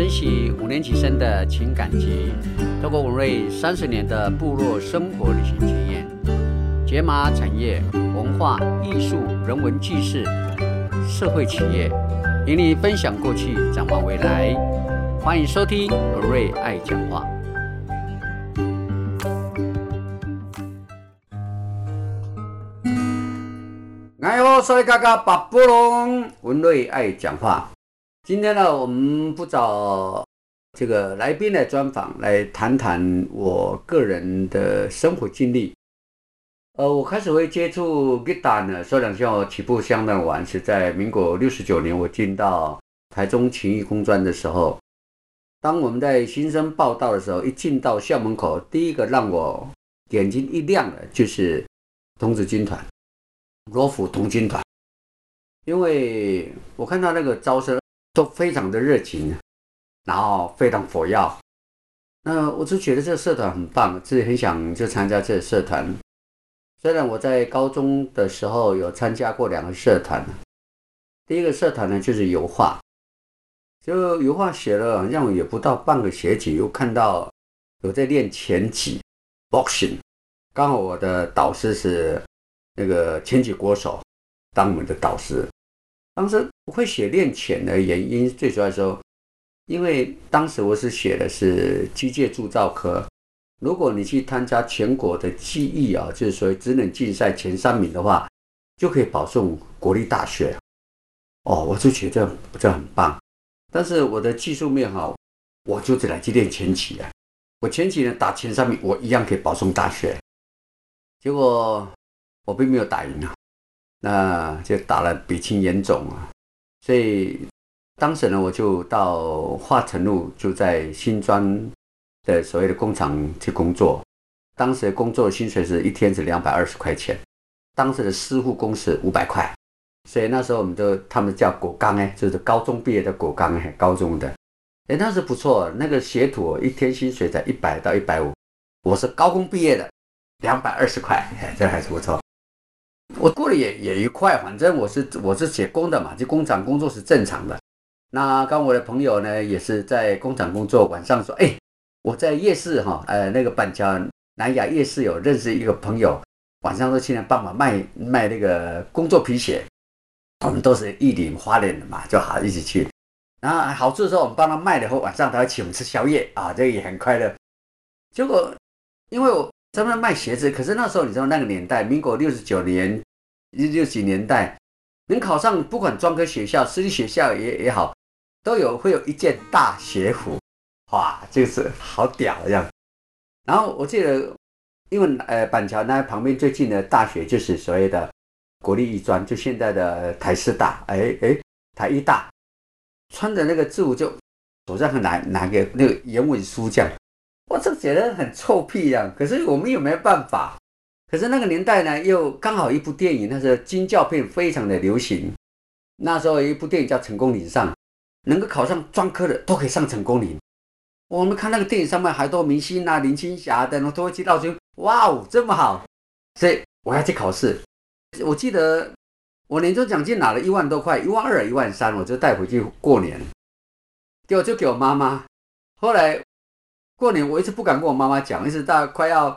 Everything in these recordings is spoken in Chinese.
珍惜五年级生的情感集，透过文瑞三十年的部落生活旅行经验，解码产业、文化艺术、人文纪事、社会企业，与你分享过去，展望未来。欢迎收听文瑞爱讲话。哎呦，所以嘎嘎巴布隆，文瑞爱讲话。今天呢，我们不找这个来宾来专访，来谈谈我个人的生活经历。呃，我开始会接触 guitar 呢，说两句我起步相当晚，是在民国六十九年，我进到台中勤益工专的时候。当我们在新生报道的时候，一进到校门口，第一个让我眼睛一亮的，就是童子军团、罗浮童军团，因为我看到那个招生。都非常的热情，然后非常火药。那我就觉得这个社团很棒，自己很想就参加这个社团。虽然我在高中的时候有参加过两个社团，第一个社团呢就是油画，就油画写了，好像也不到半个学期，又看到有在练拳击 （boxing）。刚好我的导师是那个拳击国手，当我们的导师。当时不会写练潜的原因，最主要说，因为当时我是写的是机械铸造科。如果你去参加全国的技艺啊，就是说职能竞赛前三名的话，就可以保送国立大学。哦，我就觉得这很棒。但是我的技术面好，我就只来去练前期啊。我前期呢打前三名，我一样可以保送大学。结果我并没有打赢啊。那就打了鼻青眼肿啊，所以当时呢，我就到化成路，就在新庄的所谓的工厂去工作。当时的工作薪水是一天是两百二十块钱，当时的师傅工是五百块，所以那时候我们都他们叫果钢哎，就是高中毕业的果钢哎，高中的。哎，那时不错，那个学徒一天薪水在一百到一百五，我是高工毕业的，两百二十块，这还是不错。我过得也也愉快，反正我是我是写工的嘛，就工厂工作是正常的。那刚我的朋友呢，也是在工厂工作，晚上说，哎，我在夜市哈，呃，那个板桥南雅夜市有认识一个朋友，晚上都去那帮忙卖卖那个工作皮鞋。我们都是一领花脸的嘛，就好一起去。然后好处是说，我们帮他卖了以后，晚上他请我们吃宵夜啊，这个也很快乐。结果因为我。他们卖鞋子，可是那时候你知道那个年代，民国六十九年、六几年代，能考上不管专科学校、私立学校也也好，都有会有一件大学服，哇，就是好屌这样。然后我记得，因为呃板桥那旁边最近的大学就是所谓的国立艺专，就现在的台师大，哎哎台艺大，穿的那个制服就手上拿拿个那个原文书这样。我这觉得很臭屁呀！可是我们有没有办法？可是那个年代呢，又刚好一部电影，那时候金教片非常的流行。那时候有一部电影叫《成功岭上》，能够考上专科的都可以上成功岭。我们看那个电影上面，还多明星啊，林青霞等等都会去到军。哇哦，这么好！所以我要去考试。我记得我年终奖金拿了一万多块，一万二、一万三，我就带回去过年。结果就给我妈妈。后来。过年我一直不敢跟我妈妈讲，一直到快要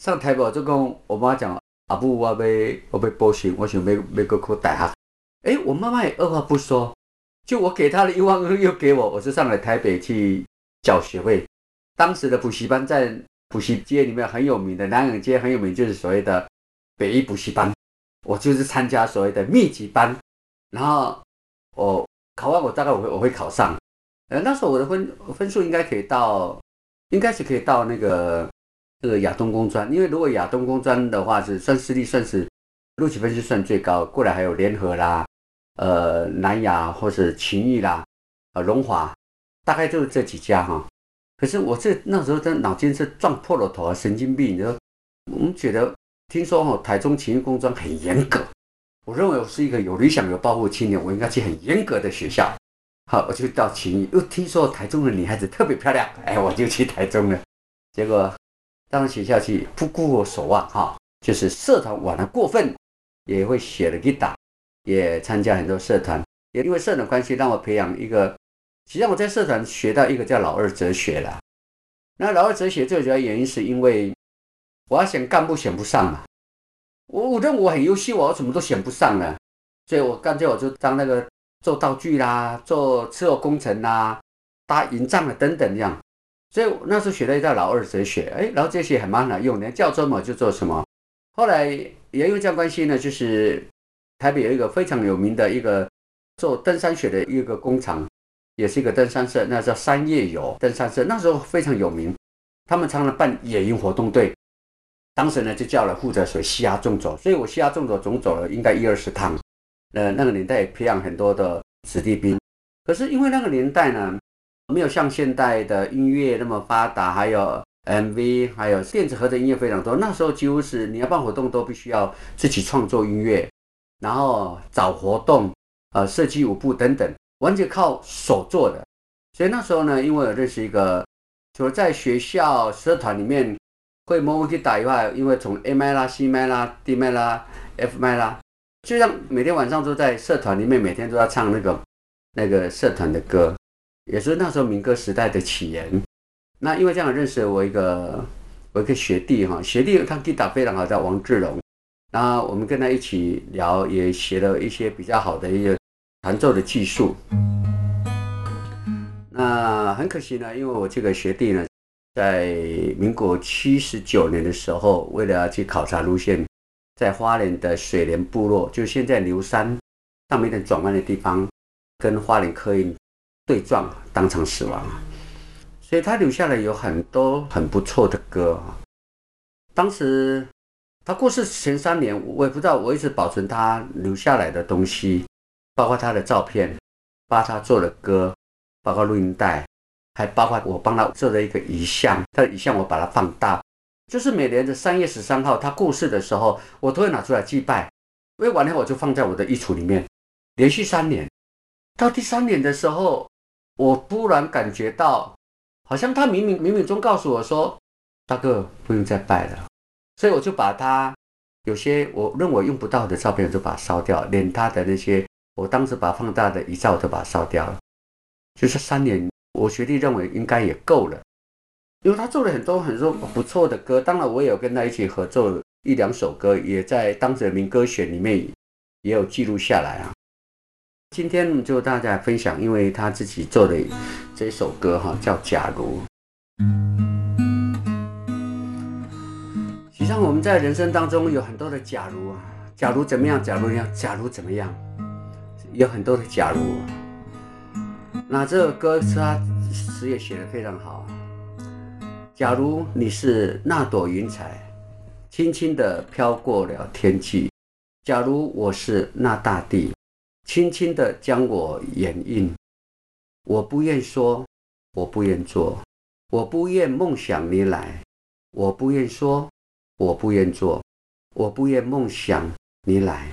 上台北，我就跟我妈讲：“阿布，我被我被剥削，我想没没个口袋哈。”哎，我妈妈也二话不说，就我给她的一万二又给我，我就上了台北去缴学费。当时的补习班在补习街里面很有名的，南港街很有名，就是所谓的北一补习班。我就是参加所谓的密集班，然后我考完，我大概我会我会考上。呃，那时候我的分分数应该可以到。应该是可以到那个这个亚东工专，因为如果亚东工专的话是算私立，算是录取分数算最高。过来还有联合啦，呃，南亚或是勤益啦，呃，荣华，大概就是这几家哈。可是我这那时候真脑筋是撞破了头啊，神经病！你说，我们觉得听说哈，台中勤益工专很严格，我认为我是一个有理想、有抱负青年，我应该去很严格的学校。好，我就到勤益，又听说台中的女孩子特别漂亮，哎，我就去台中了。结果到学校去，不顾我所望，哈，就是社团玩的过分，也会写了给打也参加很多社团，也因为社团关系，让我培养一个实际上我在社团学到一个叫老二哲学啦。那老二哲学最主要原因是因为我要选干部选不上嘛，我我认为我很优秀，我怎么都选不上呢？所以我干脆我就当那个做道具啦，做伺候工程啦，搭营帐啊等等这样。所以那时候学了一道老二哲学，哎，老二哲学还蛮好用的，叫做什么就做什么。后来也因为这样关系呢，就是台北有一个非常有名的一个做登山雪的一个工厂，也是一个登山社，那叫山叶游登山社，那时候非常有名。他们常常办野营活动队，当时呢就叫了负责水西压纵走，所以我西压纵走总走了应该一二十趟。呃，那个年代培养很多的子弟兵，可是因为那个年代呢。没有像现代的音乐那么发达，还有 MV，还有电子盒的音乐非常多。那时候几乎是你要办活动都必须要自己创作音乐，然后找活动，呃，设计舞步等等，完全靠手做的。所以那时候呢，因为我认识一个，除了在学校社团里面会摸摸去打以外，因为从 A 麦啦、C 麦啦、D 麦啦、F 麦啦，就像每天晚上都在社团里面，每天都要唱那个那个社团的歌。也是那时候民歌时代的起源。那因为这样认识了我一个我一个学弟哈，学弟他吉他非常好，叫王志龙。那我们跟他一起聊，也学了一些比较好的一个弹奏的技术。那很可惜呢，因为我这个学弟呢，在民国七十九年的时候，为了要去考察路线，在花莲的水莲部落，就现在牛山上面的转弯的地方，跟花莲客运。对撞，当场死亡，所以他留下来有很多很不错的歌。当时他过世前三年，我也不知道，我一直保存他留下来的东西，包括他的照片，包括他做的歌，包括录音带，还包括我帮他做的一个遗像。他的遗像我把它放大，就是每年的三月十三号他过世的时候，我都会拿出来祭拜。因为完了我就放在我的衣橱里面，连续三年，到第三年的时候。我突然感觉到，好像他冥冥冥冥中告诉我说：“大哥不用再拜了。”所以我就把他有些我认为用不到的照片，就把它烧掉，连他的那些我当时把放大的遗照都把它烧掉了。就是三年，我学弟认为应该也够了，因为他做了很多很多不错的歌。当然，我也有跟他一起合作一两首歌，也在当时的民歌选里面也有记录下来啊。今天就大家分享，因为他自己做的这首歌哈，叫《假如》。实际上我们在人生当中有很多的假如啊，假如怎么样？假如要？假如怎么样？有很多的假如。那这个歌词他词也写的非常好。假如你是那朵云彩，轻轻的飘过了天际；假如我是那大地。轻轻地将我掩映，我不愿说，我不愿做，我不愿梦想你来，我不愿说，我不愿做，我不愿梦想你来。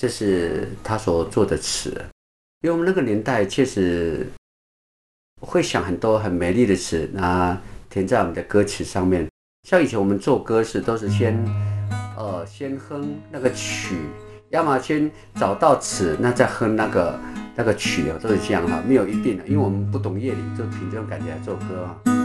这是他所做的词，因为我们那个年代确实会想很多很美丽的词，那填在我们的歌词上面。像以前我们做歌时，都是先呃先哼那个曲。要么先找到此，那再哼那个那个曲啊，都是这样哈，没有一定的，因为我们不懂乐理，就凭这种感觉来做歌啊。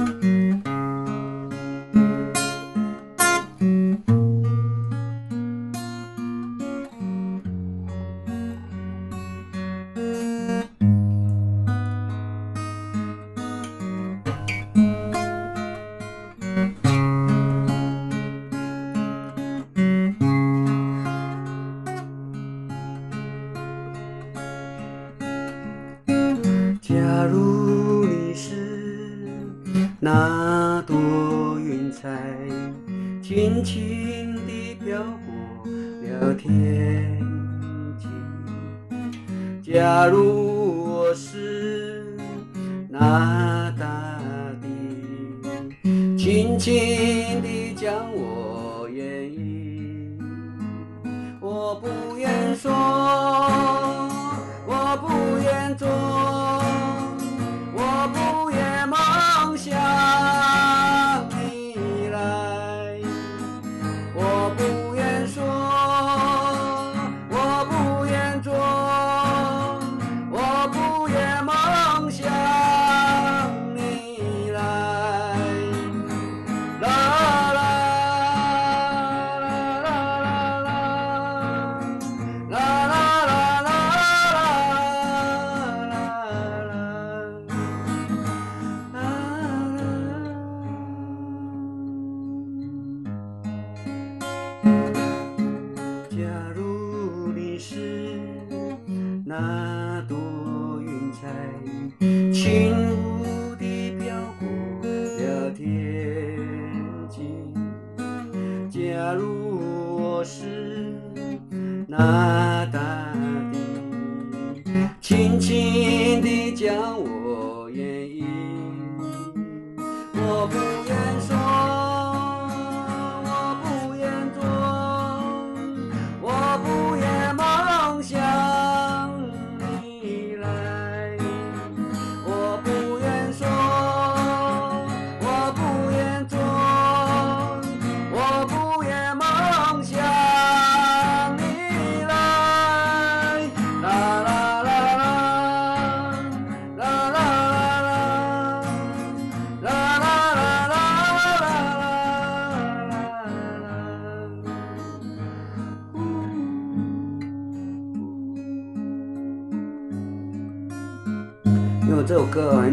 那朵云彩轻轻地飘过了天际假如我是那大地轻轻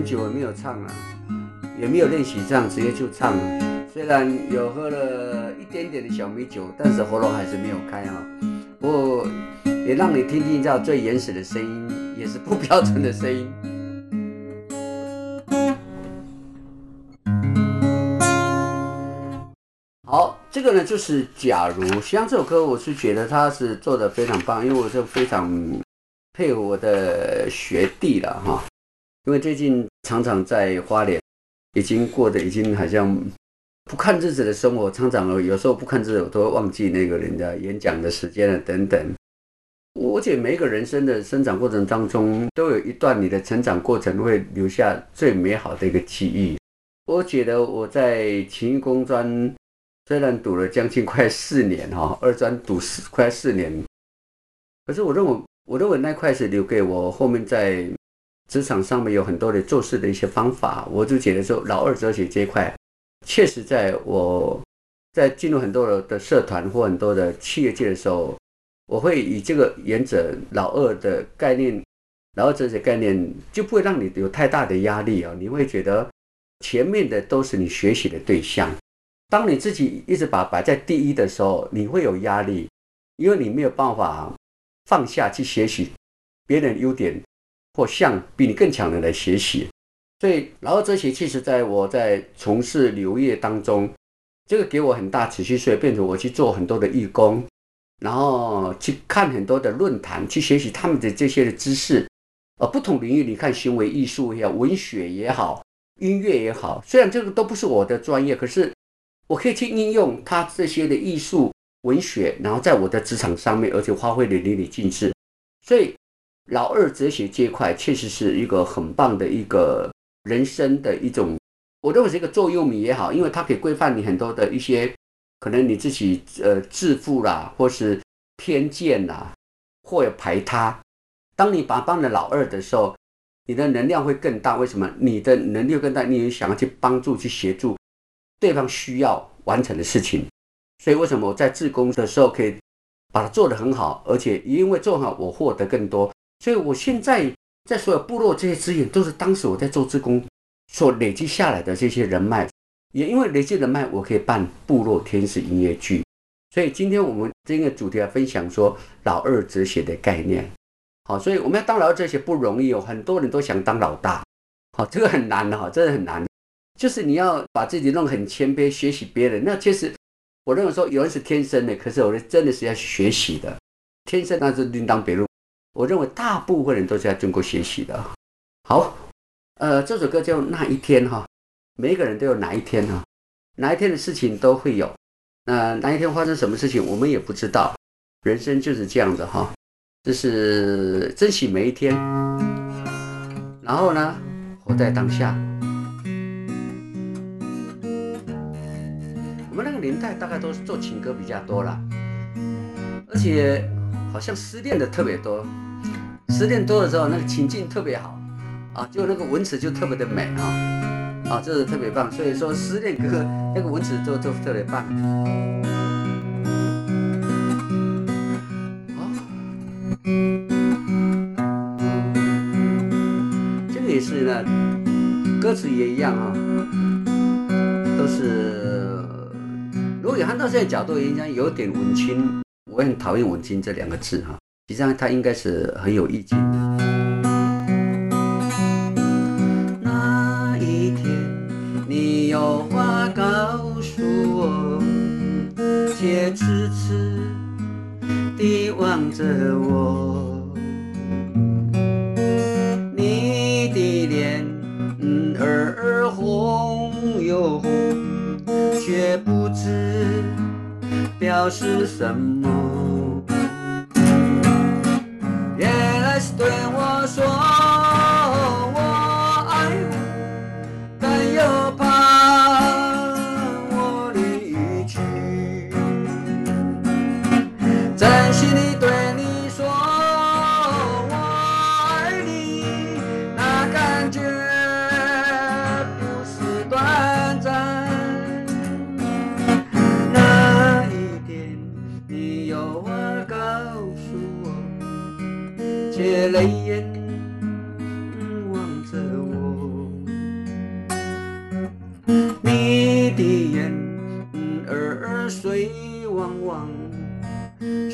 很久没有唱了，也没有练习唱，直接就唱了。虽然有喝了一点点的小米酒，但是喉咙还是没有开啊。不过也让你听听到最原始的声音，也是不标准的声音。好，这个呢就是假如，实际上这首歌我是觉得他是做的非常棒，因为我是非常佩服我的学弟了哈。因为最近常常在花莲，已经过得已经好像不看日子的生活，常常有时候不看日子，我都会忘记那个人家演讲的时间了等等。我觉得每一个人生的生长过程当中，都有一段你的成长过程会留下最美好的一个记忆。我觉得我在勤工专虽然读了将近快四年哈，二专读四快四年，可是我认为我认为那块是留给我后面在职场上面有很多的做事的一些方法。我就觉得说老二哲学这一块，确实在我在进入很多的社团或很多的企业界的时候，我会以这个原则老二的概念，老二哲学概念就不会让你有太大的压力啊，你会觉得前面的都是你学习的对象。当你自己一直把摆在第一的时候，你会有压力，因为你没有办法放下去学习别人优点，或向比你更强的人来学习。所以，老二哲学其实在我在从事留业当中，这个给我很大持续，所以变成我去做很多的义工，然后去看很多的论坛，去学习他们的这些的知识。呃，不同领域，你看行为艺术也好，文学也好，音乐也好，虽然这个都不是我的专业，可是。我可以去应用他这些的艺术文学，然后在我的职场上面，而且发挥的淋漓尽致。所以，老二哲学这一块确实是一个很棒的一个人生的一种，我认为是一个座右铭也好，因为它可以规范你很多的一些可能你自己呃自负啦，或是偏见啦，或有排他。当你把帮了老二的时候，你的能量会更大。为什么？你的能力更大，你也想要去帮助、去协助。对方需要完成的事情，所以为什么我在自工的时候可以把它做得很好，而且因为做好我获得更多，所以我现在在所有部落这些资源都是当时我在做志工所累积下来的这些人脉，也因为累积人脉，我可以办部落天使音乐剧。所以今天我们这个主题来分享说老二哲学的概念。好，所以我们要当老二哲学不容易哦，很多人都想当老大，好，这个很难的哈，真的很难。就是你要把自己弄很谦卑，学习别人。那其实我认为说有人是天生的，可是我真的是要学习的。天生那是另当别论。我认为大部分人都是在中国学习的。好，呃，这首歌叫那一天哈，每个人都有哪一天哈，哪一天的事情都会有。那哪一天发生什么事情，我们也不知道。人生就是这样的哈，就是珍惜每一天，然后呢，活在当下。我们那个年代大概都是做情歌比较多了，而且好像失恋的特别多。失恋多的时候，那个情境特别好啊，就那个文词就特别的美啊，啊，这是特别棒。所以说失恋歌那个文词都都特别棒。好，这个也是呢，歌词也一样啊，都是。如果按照这个角度，应该有点文青，我很讨厌“文静”这两个字哈，实际上他应该是很有意境的。那一天，你有话告诉我，却痴痴地望着我，你的脸儿红又红，却不知。表示什么？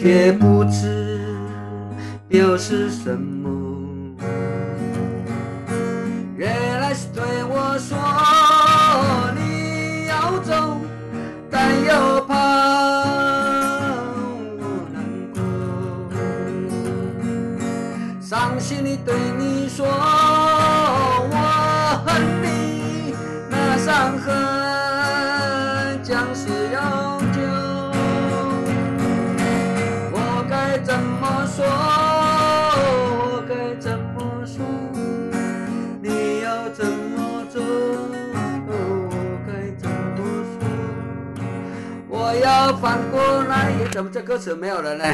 也不知表示什么。怎么这歌词没有了呢？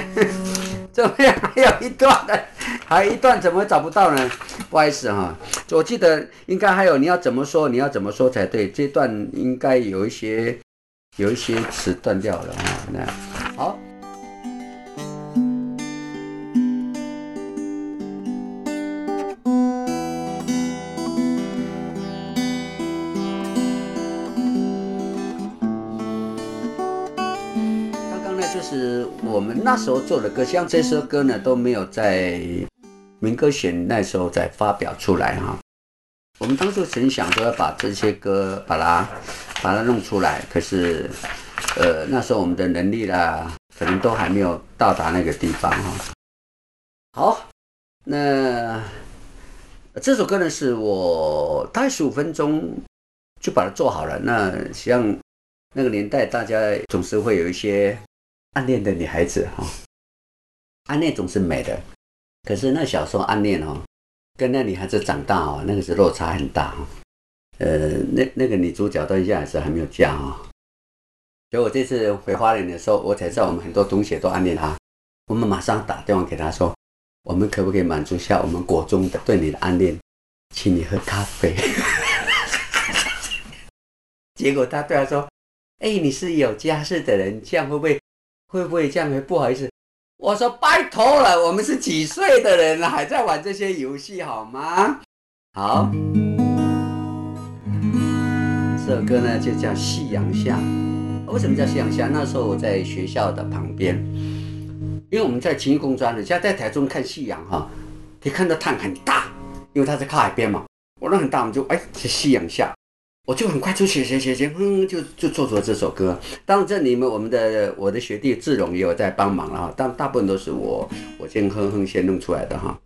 怎么样？还有一段呢？还有一段怎么找不到呢？不好意思哈，我记得应该还有你要怎么说，你要怎么说才对？这段应该有一些有一些词断掉了哈。那好。我们那时候做的歌，像这首歌呢都没有在民歌选那时候再发表出来哈。我们当初曾想说要把这些歌把它把它弄出来，可是呃那时候我们的能力啦，可能都还没有到达那个地方哈。好，那这首歌呢是我大概十五分钟就把它做好了。那像那个年代，大家总是会有一些暗恋的女孩子哈，暗恋总是美的，可是那小时候暗恋哦，跟那女孩子长大哦，那个是落差很大哈。呃，那那个女主角到现在还是还没有嫁啊。所以我这次回花莲的时候，我才知道我们很多同学都暗恋她。我们马上打电话给她说，我们可不可以满足下我们国中的对你的暗恋，请你喝咖啡。结果她对她说。哎，你是有家室的人，这样会不会会不会这样会不好意思？我说拜托了，我们是几岁的人了，还在玩这些游戏好吗？好，这首歌呢就叫《夕阳下》。为什么叫夕阳下？那时候我在学校的旁边，因为我们在勤工专的，现在在台中看夕阳哈，可以看到太阳很大，因为它是靠海边嘛。我那很大，我们就哎是夕阳下。我就很快就写写写写，哼，就就做出了这首歌。当然这里面我们的我的学弟志荣也有在帮忙了哈，但大部分都是我我先哼哼先弄出来的哈。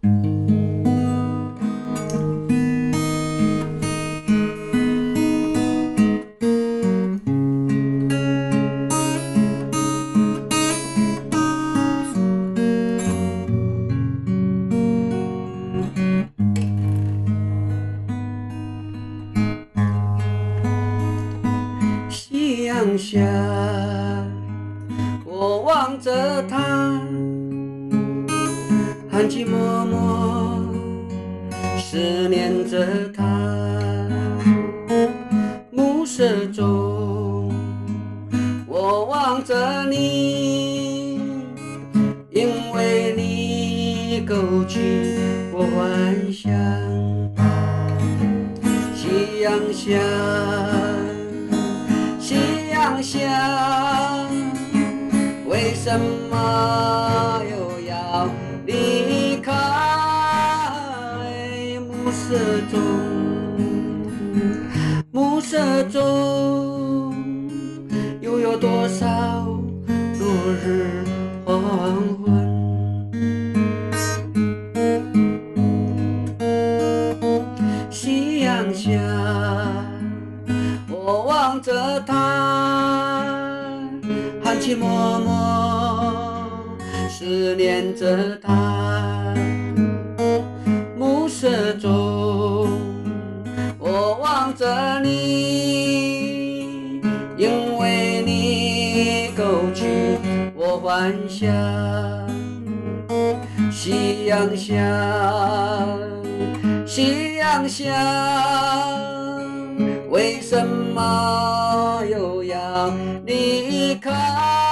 暮色中，暮色中，又有多少落日黄昏？夕阳下。我望着他，含情脉脉思念着他。夕阳下，夕阳下，为什么又要离开？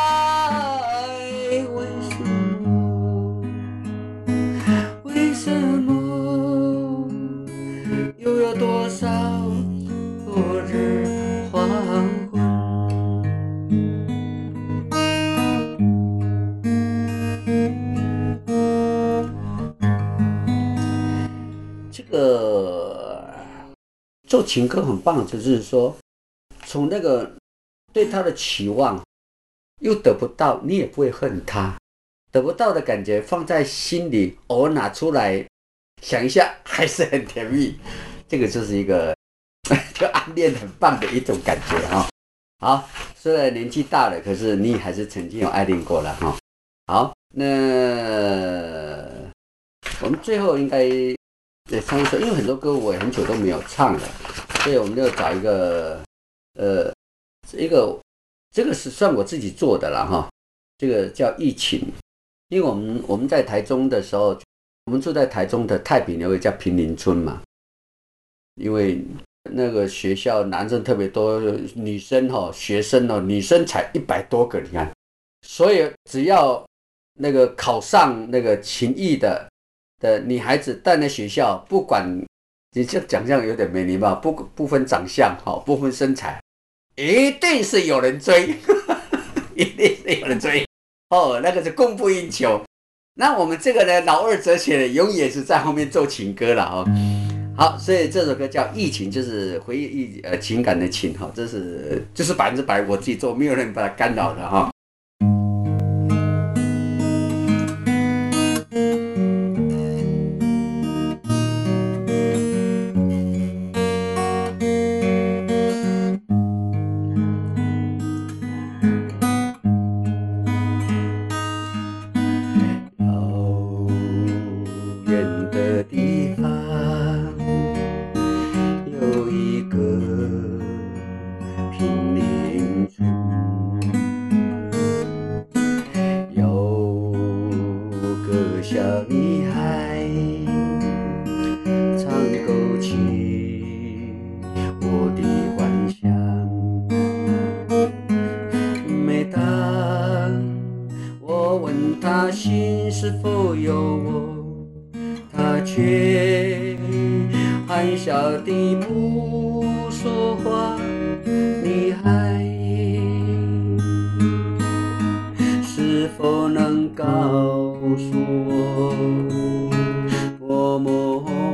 做情歌很棒，就是说，从那个对他的期望又得不到，你也不会恨他，得不到的感觉放在心里，偶尔拿出来想一下，还是很甜蜜。这个就是一个 就暗恋很棒的一种感觉哈、好，虽然年纪大了，可是你还是曾经有爱恋过了哈、好，那我们最后应该对唱一首，因为很多歌我也很久都没有唱了，所以我们就找一个呃一个这个是算我自己做的了哈，这个叫疫情，因为我们我们在台中的时候，我们住在台中的太平有个叫平林村嘛，因为那个学校男生特别多，女生哈、学生哦女生才一百多个，你看，所以只要那个考上那个勤艺的的女孩子带在学校，不管你这长相有点没礼貌，不不分长相哈、不分身材，一定是有人追，一定是有人追哦，那个是供不应求。那我们这个呢，老二哲学呢，永远是在后面奏情歌了哦。好，所以这首歌叫《疫情》，就是回忆忆呃情感的情哈，这是就是百分之百我自己做，没有人把它干扰的哈。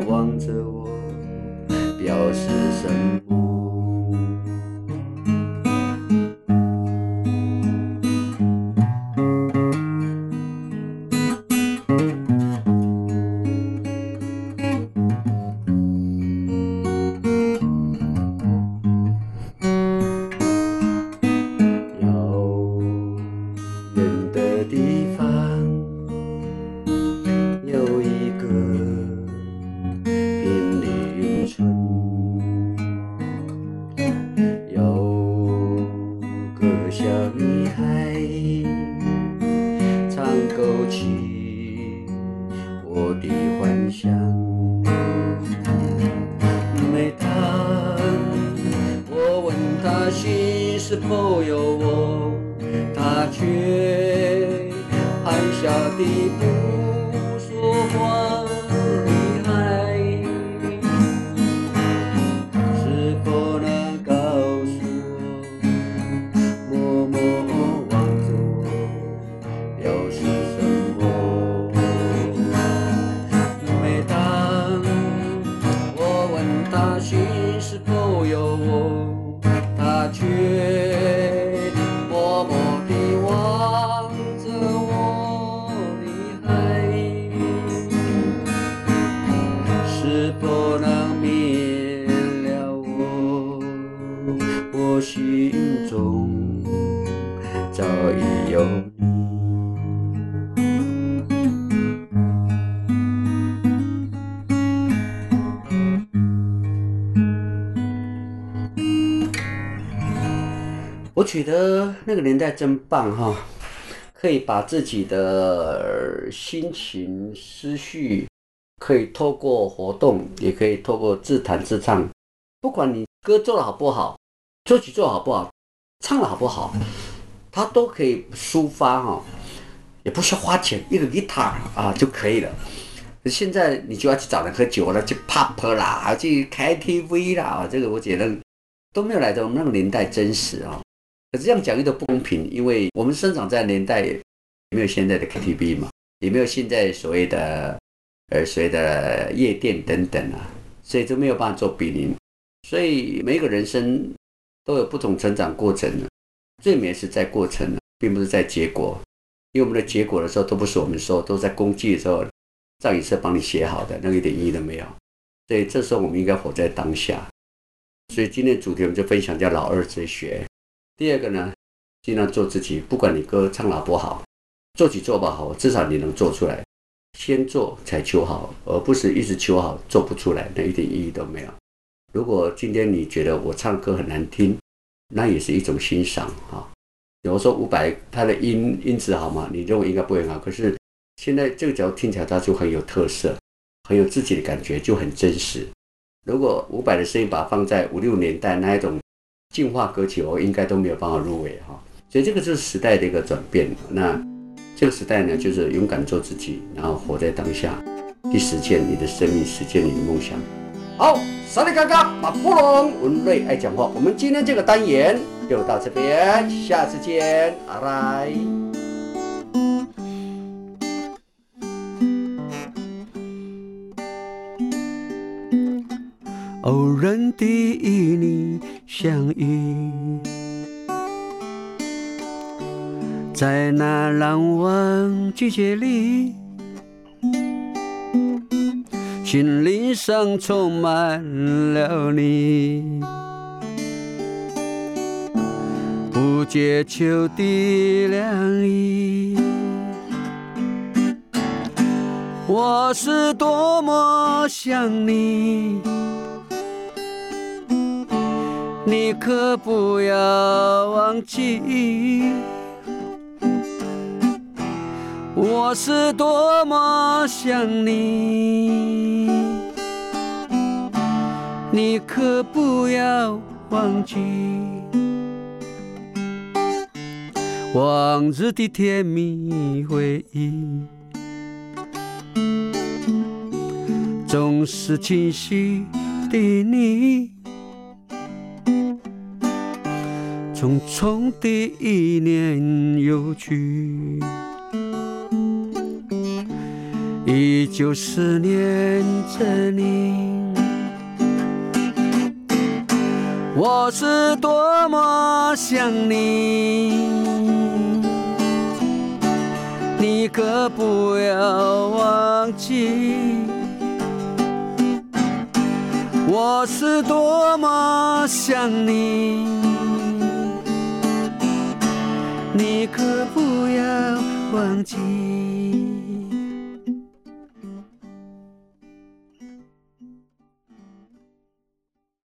望着我，表示什？含笑地我觉得那个年代真棒哈，可以把自己的心情、思绪，可以透过活动，也可以透过自弹自唱，不管你歌做的好不好，作曲做好不好，唱的好不好，它都可以抒发哈，也不需要花钱，一个吉他啊就可以了。现在你就要去找人喝酒了，去 pub 啦，去 KTV 啦，这个我觉得都没有来到那个年代真实啊。可是这样讲有点不公平，因为我们生长在年代没有现在的 KTV 嘛，也没有现在所谓的呃所谓的夜店等等啊，所以就没有办法做比邻。所以每个人生都有不同成长过程的，最美是在过程，并不是在结果。因为我们的结果的时候都不是我们说，都在公祭的时候。赵医生帮你写好的，那个一点意义都没有。所以这时候我们应该活在当下。所以今天主题我们就分享叫老二哲学。第二个呢，尽量做自己，不管你歌唱好不好，做起做不好，至少你能做出来。先做才求好，而不是一直求好做不出来，那一点意义都没有。如果今天你觉得我唱歌很难听，那也是一种欣赏啊。比如说伍佰他的音音质好吗？你认为应该不会好，可是。现在这个角度听起来，它就很有特色，很有自己的感觉，就很真实。如果伍佰的声音把它放在五六年代那一种进化歌曲，我应该都没有办法入围哈。所以这个就是时代的一个转变。那这个时代呢，就是勇敢做自己，然后活在当下，去实现你的生命，实现你的梦想。好，萨利嘎嘎，马布隆，文瑞爱讲话。我们今天这个单元就到这边，下次见，拜拜。偶然的与你相遇，在那难忘季节里，心灵上充满了你，不解秋的凉意。我是多么想你。你可不要忘记，我是多么想你。你可不要忘记，往日的甜蜜回忆，总是清晰的你。匆匆的一年又去，依旧思念着你。我是多么想你，你可不要忘记。我是多么想你。你可不要忘记。